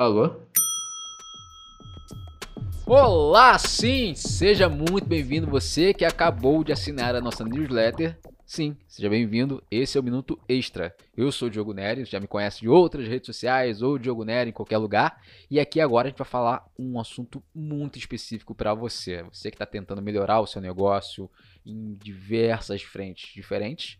Alô? Olá, sim! Seja muito bem-vindo você que acabou de assinar a nossa newsletter. Sim, seja bem-vindo. Esse é o Minuto Extra. Eu sou o Diogo Nery, já me conhece de outras redes sociais ou Diogo Nery em qualquer lugar. E aqui agora a gente vai falar um assunto muito específico para você. Você que está tentando melhorar o seu negócio em diversas frentes diferentes.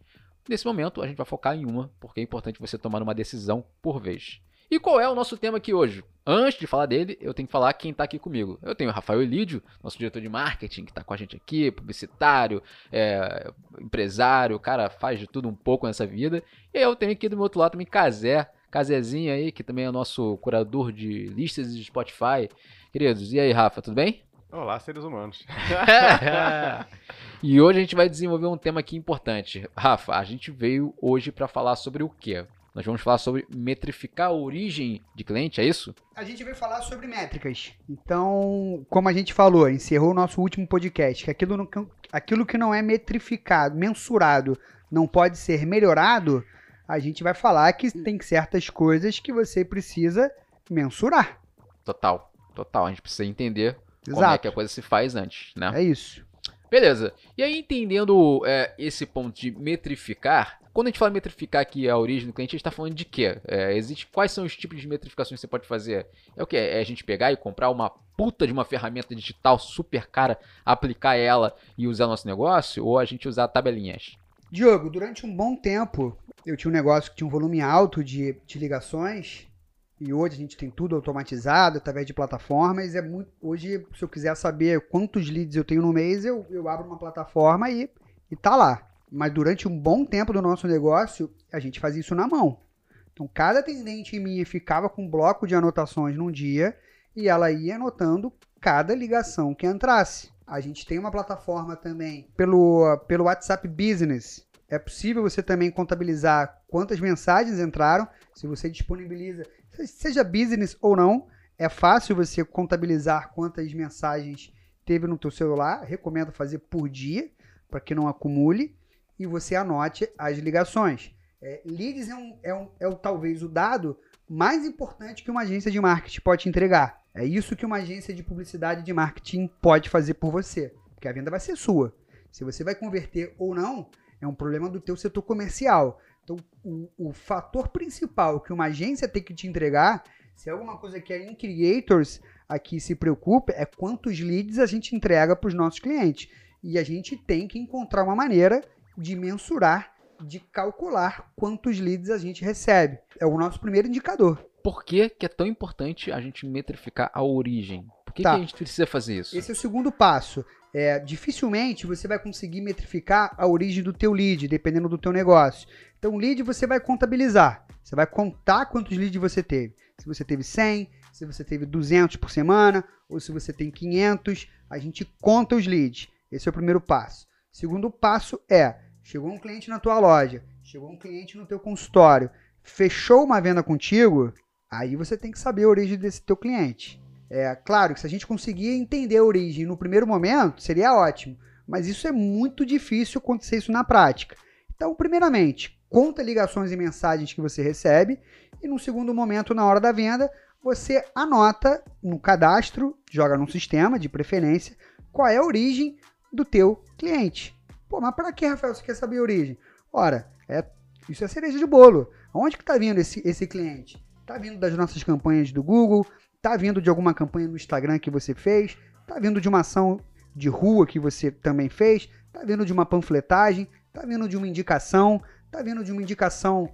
Nesse momento a gente vai focar em uma, porque é importante você tomar uma decisão por vez. E qual é o nosso tema aqui hoje? Antes de falar dele, eu tenho que falar quem está aqui comigo. Eu tenho o Rafael Elídio, nosso diretor de marketing, que está com a gente aqui, publicitário, é, empresário, o cara faz de tudo um pouco nessa vida. E eu tenho aqui do meu outro lado também Casé, Casézinho aí, que também é nosso curador de listas de Spotify. Queridos, e aí, Rafa, tudo bem? Olá, seres humanos. e hoje a gente vai desenvolver um tema aqui importante. Rafa, a gente veio hoje para falar sobre o quê? Nós vamos falar sobre metrificar a origem de cliente, é isso? A gente veio falar sobre métricas. Então, como a gente falou, encerrou o nosso último podcast, que aquilo, aquilo que não é metrificado, mensurado, não pode ser melhorado, a gente vai falar que tem certas coisas que você precisa mensurar. Total, total. A gente precisa entender Exato. como é que a coisa se faz antes, né? É isso. Beleza. E aí, entendendo é, esse ponto de metrificar, quando a gente fala metrificar aqui a origem do cliente, a gente está falando de quê? É, existe, quais são os tipos de metrificações que você pode fazer? É o que? É a gente pegar e comprar uma puta de uma ferramenta digital super cara, aplicar ela e usar nosso negócio? Ou a gente usar tabelinhas? Diogo, durante um bom tempo, eu tinha um negócio que tinha um volume alto de, de ligações e hoje a gente tem tudo automatizado através de plataformas. É muito, hoje, se eu quiser saber quantos leads eu tenho no mês, eu, eu abro uma plataforma e, e tá lá. Mas durante um bom tempo do nosso negócio, a gente fazia isso na mão. Então, cada atendente minha ficava com um bloco de anotações num dia e ela ia anotando cada ligação que entrasse. A gente tem uma plataforma também pelo, pelo WhatsApp Business. É possível você também contabilizar quantas mensagens entraram, se você disponibiliza, seja business ou não, é fácil você contabilizar quantas mensagens teve no teu celular. Recomendo fazer por dia, para que não acumule e você anote as ligações. É, leads é, um, é, um, é o, talvez o dado mais importante que uma agência de marketing pode entregar. É isso que uma agência de publicidade de marketing pode fazer por você, porque a venda vai ser sua. Se você vai converter ou não, é um problema do teu setor comercial. Então, o, o fator principal que uma agência tem que te entregar, se é alguma coisa que a In Creators aqui se preocupa, é quantos leads a gente entrega para os nossos clientes. E a gente tem que encontrar uma maneira de mensurar, de calcular quantos leads a gente recebe. É o nosso primeiro indicador. Por que, que é tão importante a gente metrificar a origem? Por que, tá. que a gente precisa fazer isso? Esse é o segundo passo. É, dificilmente você vai conseguir metrificar a origem do teu lead, dependendo do teu negócio. Então, lead você vai contabilizar. Você vai contar quantos leads você teve. Se você teve 100, se você teve 200 por semana, ou se você tem 500, a gente conta os leads. Esse é o primeiro passo. Segundo passo é Chegou um cliente na tua loja, chegou um cliente no teu consultório, fechou uma venda contigo, aí você tem que saber a origem desse teu cliente. É claro que se a gente conseguir entender a origem no primeiro momento, seria ótimo, mas isso é muito difícil acontecer isso na prática. Então, primeiramente, conta ligações e mensagens que você recebe e no segundo momento, na hora da venda, você anota no cadastro, joga no sistema de preferência, qual é a origem do teu cliente. Pô, mas para que, Rafael, você quer saber a origem? Ora, é, isso é cereja de bolo. Onde que está vindo esse, esse cliente? Está vindo das nossas campanhas do Google? Está vindo de alguma campanha no Instagram que você fez? Está vindo de uma ação de rua que você também fez? Está vindo de uma panfletagem? Está vindo de uma indicação? Está vindo de uma indicação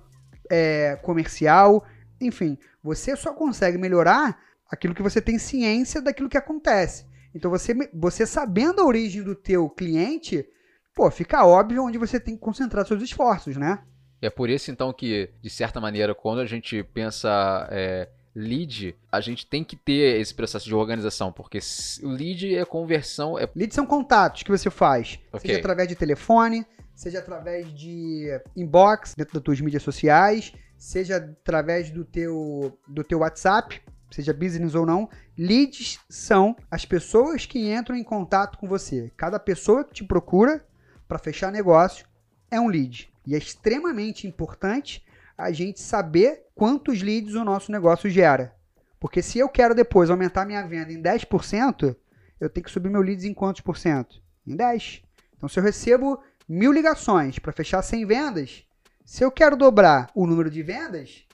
é, comercial? Enfim, você só consegue melhorar aquilo que você tem ciência daquilo que acontece. Então, você, você sabendo a origem do teu cliente, pô, fica óbvio onde você tem que concentrar seus esforços, né? É por isso, então, que, de certa maneira, quando a gente pensa é, lead, a gente tem que ter esse processo de organização, porque o lead é conversão. É... Lead são contatos que você faz, okay. seja através de telefone, seja através de inbox dentro das tuas mídias sociais, seja através do teu, do teu WhatsApp, seja business ou não. Leads são as pessoas que entram em contato com você. Cada pessoa que te procura para fechar negócio é um lead. E é extremamente importante a gente saber quantos leads o nosso negócio gera. Porque se eu quero depois aumentar minha venda em 10%, eu tenho que subir meu leads em quantos por cento? Em 10. Então, se eu recebo mil ligações para fechar 100 vendas, se eu quero dobrar o número de vendas,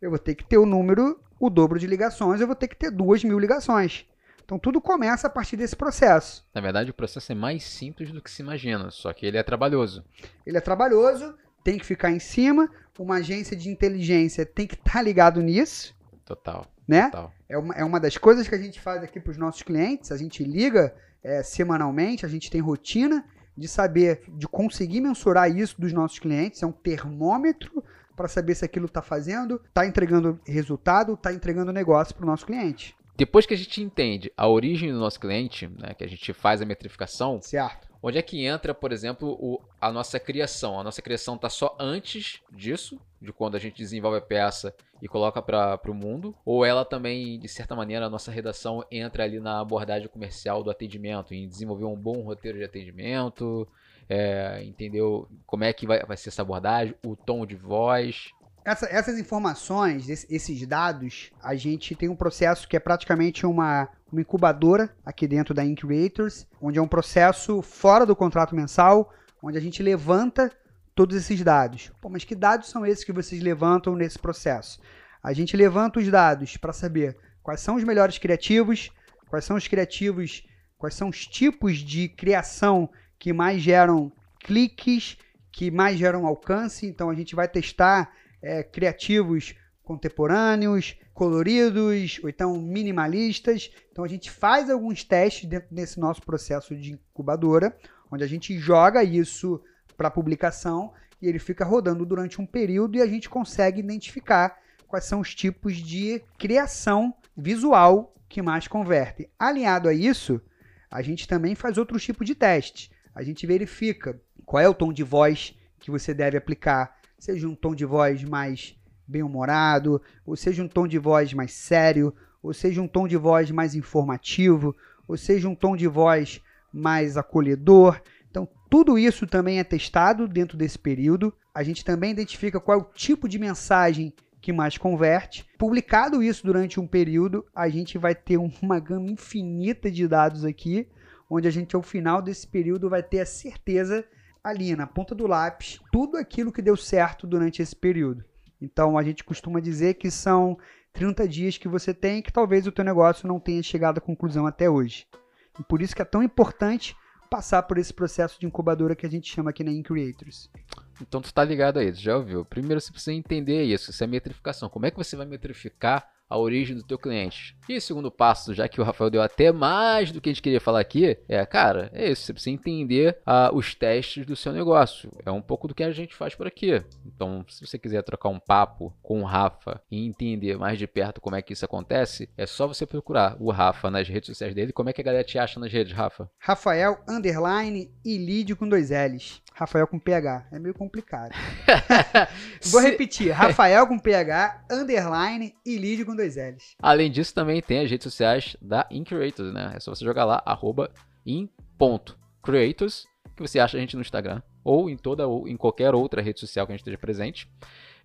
eu vou ter que ter o número, o dobro de ligações, eu vou ter que ter duas mil ligações. Então tudo começa a partir desse processo. Na verdade, o processo é mais simples do que se imagina, só que ele é trabalhoso. Ele é trabalhoso, tem que ficar em cima, uma agência de inteligência tem que estar tá ligado nisso. Total. Né? Total. É, uma, é uma das coisas que a gente faz aqui para os nossos clientes, a gente liga é, semanalmente, a gente tem rotina de saber, de conseguir mensurar isso dos nossos clientes, é um termômetro para saber se aquilo está fazendo, está entregando resultado, está entregando negócio para o nosso cliente. Depois que a gente entende a origem do nosso cliente, né, que a gente faz a metrificação, certo. Onde é que entra, por exemplo, o, a nossa criação? A nossa criação está só antes disso, de quando a gente desenvolve a peça e coloca para o mundo? Ou ela também, de certa maneira, a nossa redação entra ali na abordagem comercial do atendimento, em desenvolver um bom roteiro de atendimento, é, entendeu como é que vai, vai ser essa abordagem, o tom de voz? Essa, essas informações, esses dados, a gente tem um processo que é praticamente uma, uma incubadora aqui dentro da Increators, onde é um processo fora do contrato mensal, onde a gente levanta todos esses dados. Pô, mas que dados são esses que vocês levantam nesse processo? A gente levanta os dados para saber quais são os melhores criativos, quais são os criativos, quais são os tipos de criação que mais geram cliques, que mais geram alcance. Então a gente vai testar é, criativos contemporâneos, coloridos, ou então minimalistas. Então a gente faz alguns testes dentro desse nosso processo de incubadora, onde a gente joga isso para publicação e ele fica rodando durante um período e a gente consegue identificar quais são os tipos de criação visual que mais convertem. Alinhado a isso, a gente também faz outros tipos de testes. A gente verifica qual é o tom de voz que você deve aplicar seja um tom de voz mais bem-humorado, ou seja um tom de voz mais sério, ou seja um tom de voz mais informativo, ou seja um tom de voz mais acolhedor. Então, tudo isso também é testado dentro desse período. A gente também identifica qual é o tipo de mensagem que mais converte. Publicado isso durante um período, a gente vai ter uma gama infinita de dados aqui, onde a gente ao final desse período vai ter a certeza ali na ponta do lápis tudo aquilo que deu certo durante esse período. Então a gente costuma dizer que são 30 dias que você tem que talvez o teu negócio não tenha chegado à conclusão até hoje. E por isso que é tão importante passar por esse processo de incubadora que a gente chama aqui na Increators. Então tu tá ligado aí, já ouviu? Primeiro você precisa entender isso, isso é metrificação. Como é que você vai metrificar a origem do teu cliente. E segundo passo, já que o Rafael deu até mais do que a gente queria falar aqui, é, cara, é isso, você precisa entender uh, os testes do seu negócio. É um pouco do que a gente faz por aqui. Então, se você quiser trocar um papo com o Rafa e entender mais de perto como é que isso acontece, é só você procurar o Rafa nas redes sociais dele. Como é que a galera te acha nas redes, Rafa? Rafael, underline e lead com dois L's. Rafael com PH. É meio complicado. Vou repetir. Rafael com PH, underline e lead com dois L's. Além disso, também tem as redes sociais da Increators, né? É só você jogar lá, arroba in.creators, que você acha a gente no Instagram. Ou em toda ou em qualquer outra rede social que a gente esteja presente.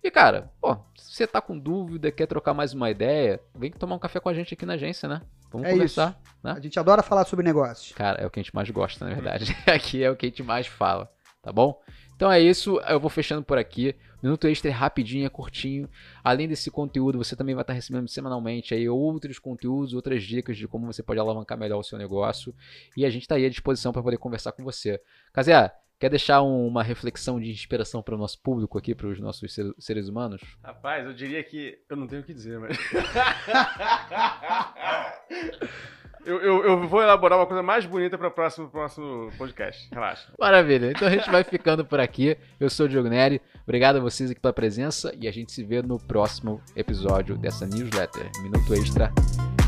E, cara, pô, se você tá com dúvida, quer trocar mais uma ideia, vem tomar um café com a gente aqui na agência, né? Vamos é conversar. Né? A gente adora falar sobre negócios. Cara, é o que a gente mais gosta, na verdade. aqui é o que a gente mais fala tá bom? Então é isso, eu vou fechando por aqui. Minuto extra é rapidinho, é curtinho. Além desse conteúdo, você também vai estar recebendo semanalmente aí outros conteúdos, outras dicas de como você pode alavancar melhor o seu negócio. E a gente está aí à disposição para poder conversar com você. Casé, quer deixar uma reflexão de inspiração para o nosso público aqui, para os nossos seres humanos? Rapaz, eu diria que. Eu não tenho o que dizer, mas. Eu, eu, eu, vou elaborar uma coisa mais bonita para o próximo, próximo podcast. Relaxa. Maravilha. Então a gente vai ficando por aqui. Eu sou o Diogo Neri. Obrigado a vocês aqui pela presença e a gente se vê no próximo episódio dessa newsletter. Minuto Extra.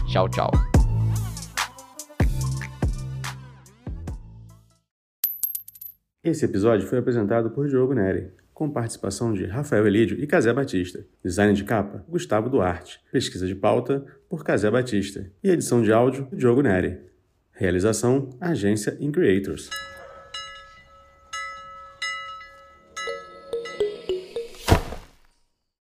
Tchau, tchau. Esse episódio foi apresentado por Diogo Neri com participação de Rafael Elídio e Casé Batista. Design de capa, Gustavo Duarte. Pesquisa de pauta, por Casé Batista. E edição de áudio, Diogo Neri. Realização, Agência In Creators.